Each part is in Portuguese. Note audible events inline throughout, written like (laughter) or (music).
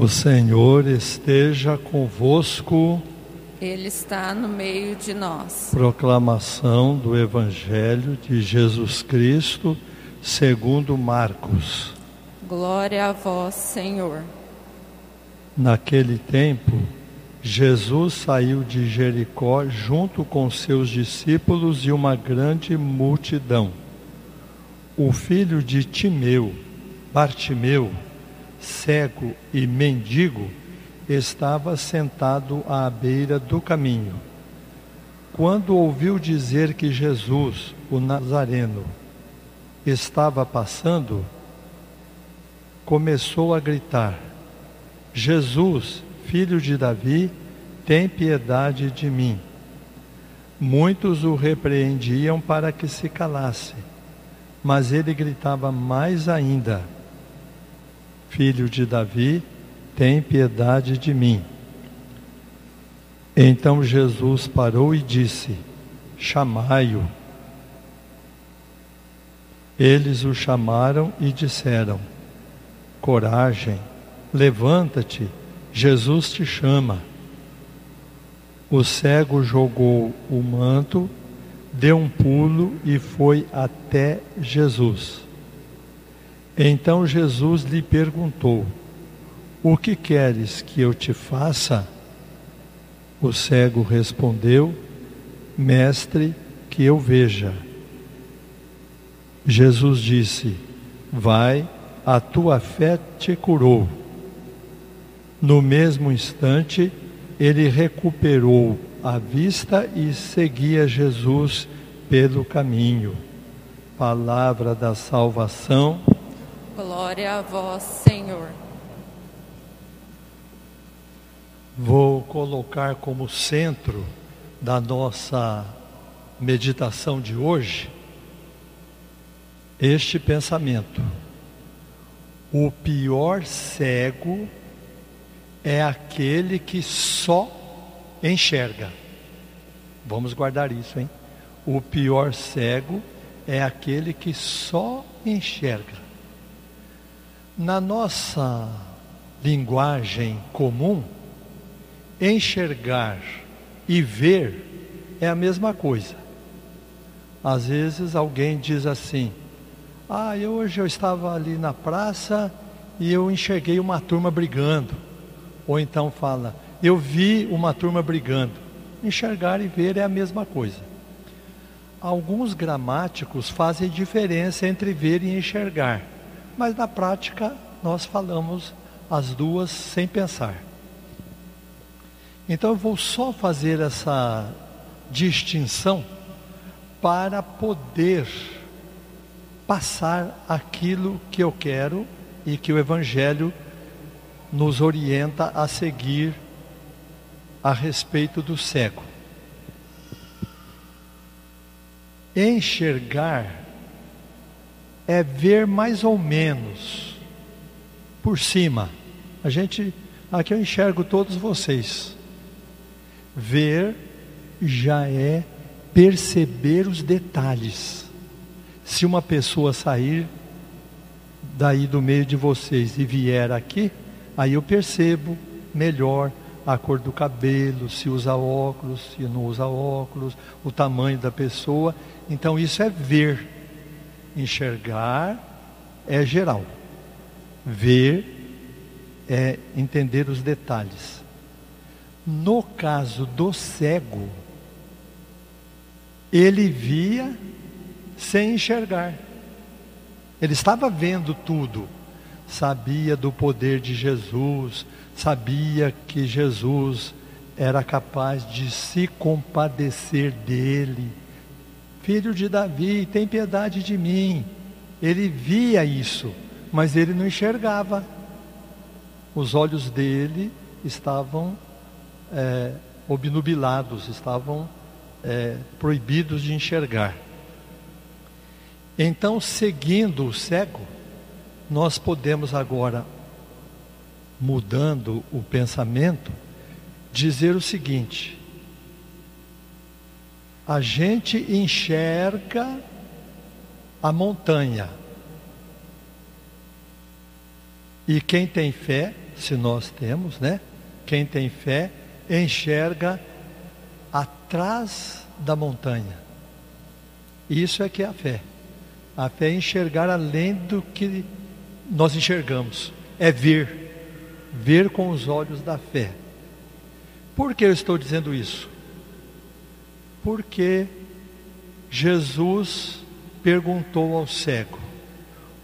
O Senhor esteja convosco. Ele está no meio de nós. Proclamação do Evangelho de Jesus Cristo, segundo Marcos. Glória a vós, Senhor. Naquele tempo, Jesus saiu de Jericó junto com seus discípulos e uma grande multidão. O filho de Timeu, Bartimeu, cego e mendigo, estava sentado à beira do caminho. Quando ouviu dizer que Jesus, o Nazareno, estava passando, começou a gritar: Jesus, filho de Davi, tem piedade de mim. Muitos o repreendiam para que se calasse, mas ele gritava mais ainda: Filho de Davi, tem piedade de mim. Então Jesus parou e disse: Chamai-o. Eles o chamaram e disseram: Coragem, levanta-te, Jesus te chama. O cego jogou o manto, deu um pulo e foi até Jesus. Então Jesus lhe perguntou: O que queres que eu te faça? O cego respondeu: Mestre, que eu veja. Jesus disse: Vai, a tua fé te curou. No mesmo instante, ele recuperou a vista e seguia Jesus pelo caminho. Palavra da salvação. Glória a vós, Senhor. Vou colocar como centro da nossa meditação de hoje este pensamento. O pior cego é aquele que só enxerga. Vamos guardar isso, hein? O pior cego é aquele que só enxerga. Na nossa linguagem comum, enxergar e ver é a mesma coisa. Às vezes alguém diz assim: Ah, eu, hoje eu estava ali na praça e eu enxerguei uma turma brigando. Ou então fala: Eu vi uma turma brigando. Enxergar e ver é a mesma coisa. Alguns gramáticos fazem diferença entre ver e enxergar mas na prática nós falamos as duas sem pensar. Então eu vou só fazer essa distinção para poder passar aquilo que eu quero e que o Evangelho nos orienta a seguir a respeito do cego. Enxergar é ver mais ou menos por cima. A gente, aqui eu enxergo todos vocês. Ver já é perceber os detalhes. Se uma pessoa sair daí do meio de vocês e vier aqui, aí eu percebo melhor a cor do cabelo, se usa óculos, se não usa óculos, o tamanho da pessoa. Então isso é ver. Enxergar é geral. Ver é entender os detalhes. No caso do cego, ele via sem enxergar. Ele estava vendo tudo. Sabia do poder de Jesus, sabia que Jesus era capaz de se compadecer dele filho de Davi, tem piedade de mim. Ele via isso, mas ele não enxergava. Os olhos dele estavam é, obnubilados, estavam é, proibidos de enxergar. Então, seguindo o cego, nós podemos agora, mudando o pensamento, dizer o seguinte: a gente enxerga a montanha. E quem tem fé, se nós temos, né? Quem tem fé enxerga atrás da montanha. Isso é que é a fé. A fé é enxergar além do que nós enxergamos. É ver. Ver com os olhos da fé. Por que eu estou dizendo isso? Porque Jesus perguntou ao cego: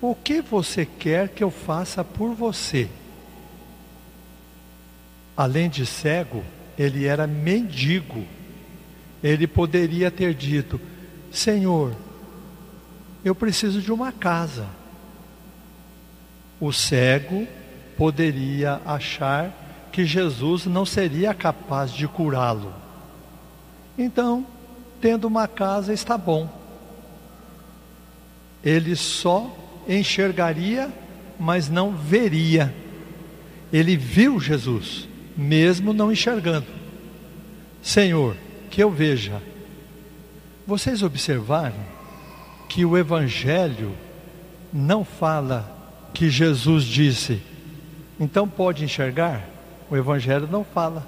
O que você quer que eu faça por você? Além de cego, ele era mendigo. Ele poderia ter dito: Senhor, eu preciso de uma casa. O cego poderia achar que Jesus não seria capaz de curá-lo. Então, tendo uma casa está bom. Ele só enxergaria, mas não veria. Ele viu Jesus, mesmo não enxergando. Senhor, que eu veja. Vocês observaram que o Evangelho não fala que Jesus disse, então pode enxergar? O Evangelho não fala.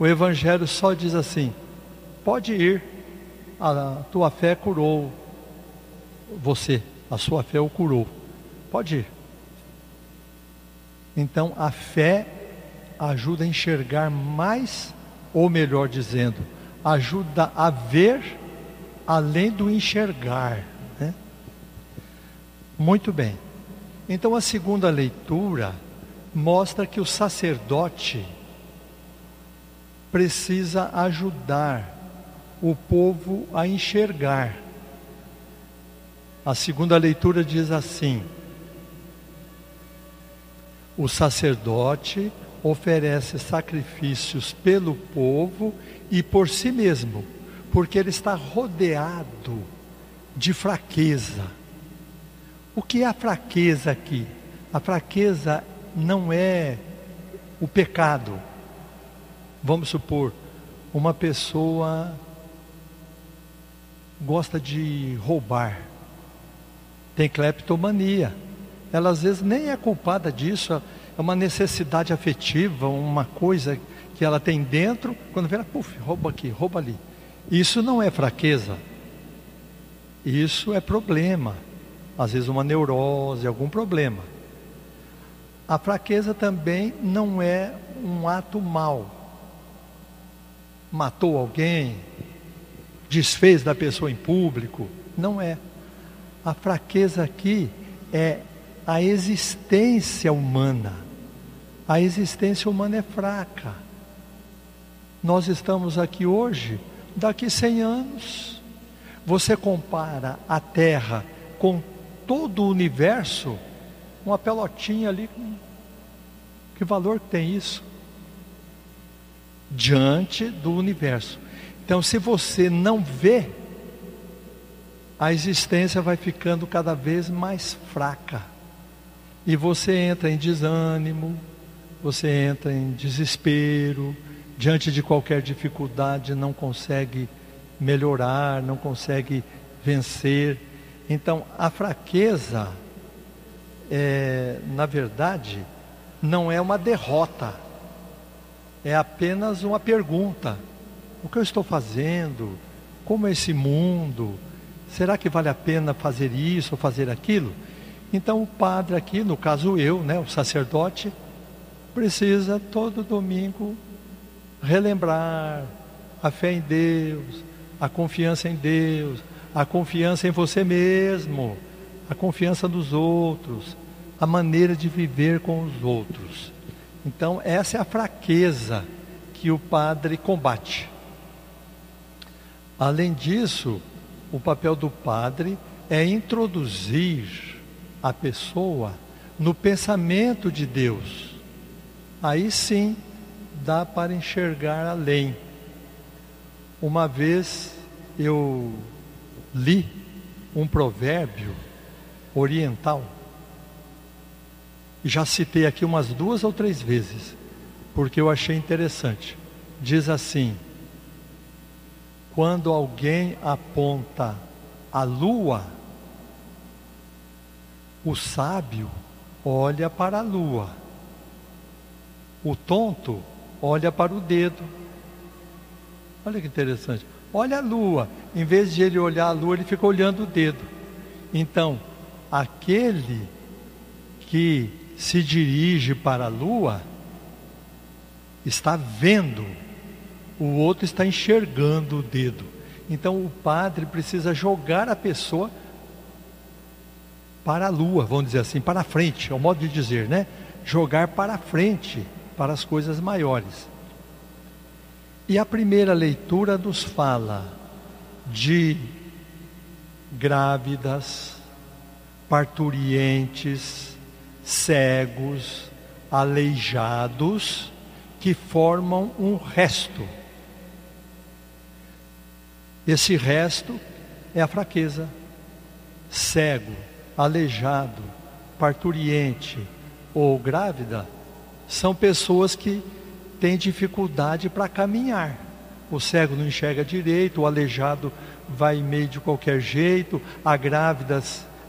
O Evangelho só diz assim: pode ir, a tua fé curou você, a sua fé o curou. Pode ir. Então a fé ajuda a enxergar mais, ou melhor dizendo, ajuda a ver além do enxergar. Né? Muito bem. Então a segunda leitura mostra que o sacerdote precisa ajudar o povo a enxergar. A segunda leitura diz assim: o sacerdote oferece sacrifícios pelo povo e por si mesmo, porque ele está rodeado de fraqueza. O que é a fraqueza aqui? A fraqueza não é o pecado. Vamos supor, uma pessoa gosta de roubar, tem cleptomania. Ela às vezes nem é culpada disso, é uma necessidade afetiva, uma coisa que ela tem dentro, quando vê ela, puf, rouba aqui, rouba ali. Isso não é fraqueza. Isso é problema. Às vezes uma neurose, algum problema. A fraqueza também não é um ato mau. Matou alguém, desfez da pessoa em público. Não é. A fraqueza aqui é a existência humana. A existência humana é fraca. Nós estamos aqui hoje, daqui 100 anos. Você compara a Terra com todo o universo, uma pelotinha ali, que valor tem isso? Diante do universo. Então, se você não vê, a existência vai ficando cada vez mais fraca. E você entra em desânimo, você entra em desespero, diante de qualquer dificuldade não consegue melhorar, não consegue vencer. Então, a fraqueza, é, na verdade, não é uma derrota, é apenas uma pergunta. O que eu estou fazendo? Como é esse mundo? Será que vale a pena fazer isso ou fazer aquilo? Então o padre aqui, no caso eu, né, o sacerdote, precisa todo domingo relembrar a fé em Deus, a confiança em Deus, a confiança em você mesmo, a confiança nos outros, a maneira de viver com os outros. Então, essa é a fraqueza que o padre combate. Além disso, o papel do padre é introduzir a pessoa no pensamento de Deus. Aí sim dá para enxergar além. Uma vez eu li um provérbio oriental, já citei aqui umas duas ou três vezes, porque eu achei interessante. Diz assim: quando alguém aponta a lua, o sábio olha para a lua. O tonto olha para o dedo. Olha que interessante. Olha a lua. Em vez de ele olhar a lua, ele fica olhando o dedo. Então, aquele que se dirige para a lua está vendo, o outro está enxergando o dedo. Então, o padre precisa jogar a pessoa para a lua, vamos dizer assim, para a frente, é o modo de dizer, né? Jogar para a frente, para as coisas maiores. E a primeira leitura nos fala de grávidas, parturientes, cegos, aleijados, que formam um resto. Esse resto é a fraqueza. Cego, aleijado, parturiente ou grávida são pessoas que têm dificuldade para caminhar. O cego não enxerga direito, o aleijado vai meio de qualquer jeito, a grávida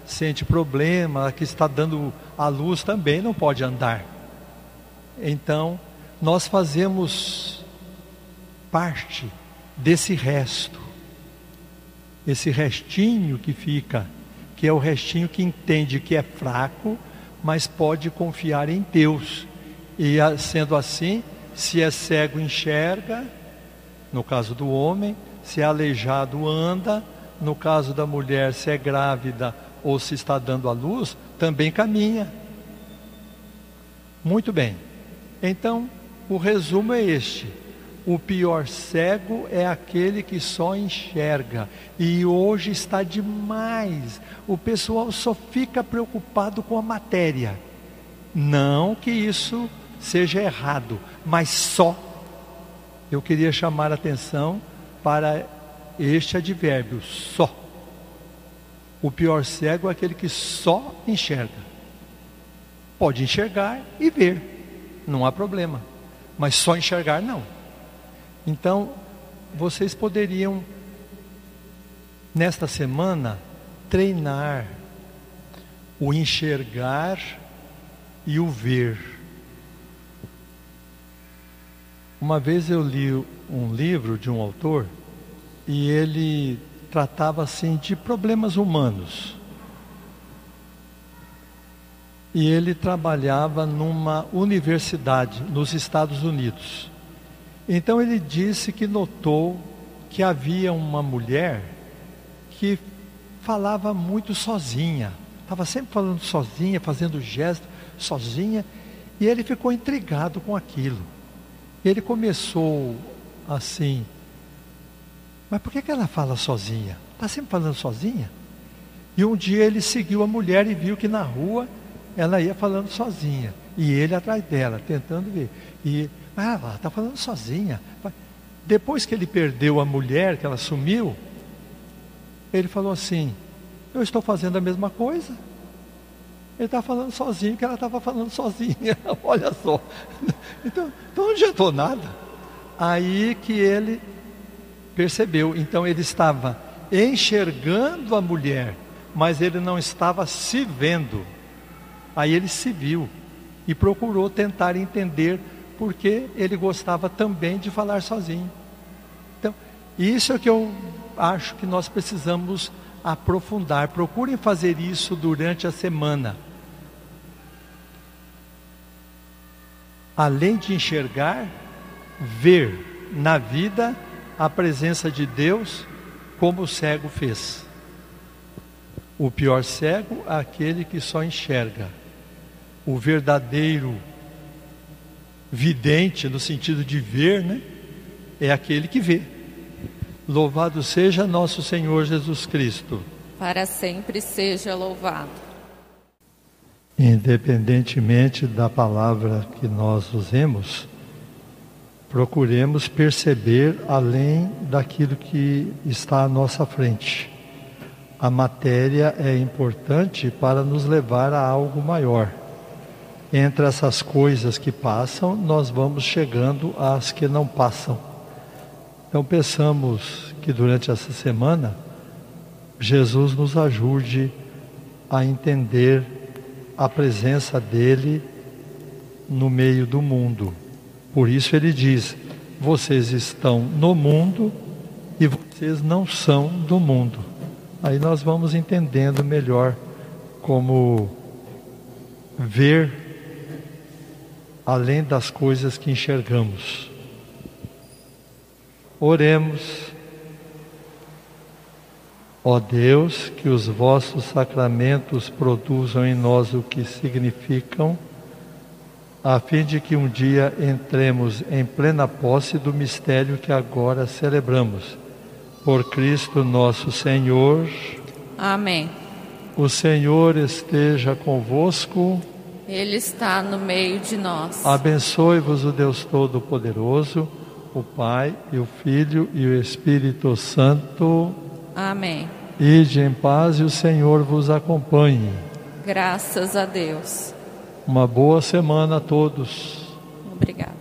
sente problema, a que está dando a luz também não pode andar. Então, nós fazemos parte desse resto, esse restinho que fica que é o restinho que entende que é fraco, mas pode confiar em Deus. E sendo assim, se é cego, enxerga, no caso do homem, se é aleijado, anda, no caso da mulher, se é grávida ou se está dando à luz, também caminha. Muito bem. Então, o resumo é este o pior cego é aquele que só enxerga. E hoje está demais. O pessoal só fica preocupado com a matéria. Não que isso seja errado, mas só. Eu queria chamar a atenção para este advérbio, só. O pior cego é aquele que só enxerga. Pode enxergar e ver, não há problema. Mas só enxergar não. Então, vocês poderiam, nesta semana, treinar o enxergar e o ver. Uma vez eu li um livro de um autor e ele tratava assim de problemas humanos. E ele trabalhava numa universidade nos Estados Unidos. Então ele disse que notou que havia uma mulher que falava muito sozinha, estava sempre falando sozinha, fazendo gesto sozinha, e ele ficou intrigado com aquilo. Ele começou assim, mas por que, que ela fala sozinha? Está sempre falando sozinha? E um dia ele seguiu a mulher e viu que na rua ela ia falando sozinha. E ele atrás dela, tentando ver. E ah, ela está falando sozinha. Depois que ele perdeu a mulher, que ela sumiu, ele falou assim: Eu estou fazendo a mesma coisa. Ele está falando sozinho, que ela estava falando sozinha. (laughs) Olha só. Então, então não adiantou nada. Aí que ele percebeu. Então ele estava enxergando a mulher, mas ele não estava se vendo. Aí ele se viu e procurou tentar entender porque ele gostava também de falar sozinho. Então, isso é que eu acho que nós precisamos aprofundar. Procurem fazer isso durante a semana. Além de enxergar, ver na vida a presença de Deus, como o cego fez. O pior cego é aquele que só enxerga. O verdadeiro vidente no sentido de ver, né? É aquele que vê. Louvado seja nosso Senhor Jesus Cristo. Para sempre seja louvado. Independentemente da palavra que nós usemos, procuremos perceber além daquilo que está à nossa frente. A matéria é importante para nos levar a algo maior entre essas coisas que passam, nós vamos chegando às que não passam. Então pensamos que durante essa semana Jesus nos ajude a entender a presença dele no meio do mundo. Por isso ele diz: vocês estão no mundo e vocês não são do mundo. Aí nós vamos entendendo melhor como ver além das coisas que enxergamos. Oremos. Ó Deus, que os vossos sacramentos produzam em nós o que significam, a fim de que um dia entremos em plena posse do mistério que agora celebramos. Por Cristo nosso Senhor. Amém. O Senhor esteja convosco. Ele está no meio de nós. Abençoe-vos o Deus Todo-Poderoso, o Pai e o Filho e o Espírito Santo. Amém. Ide em paz e o Senhor vos acompanhe. Graças a Deus. Uma boa semana a todos. Obrigada.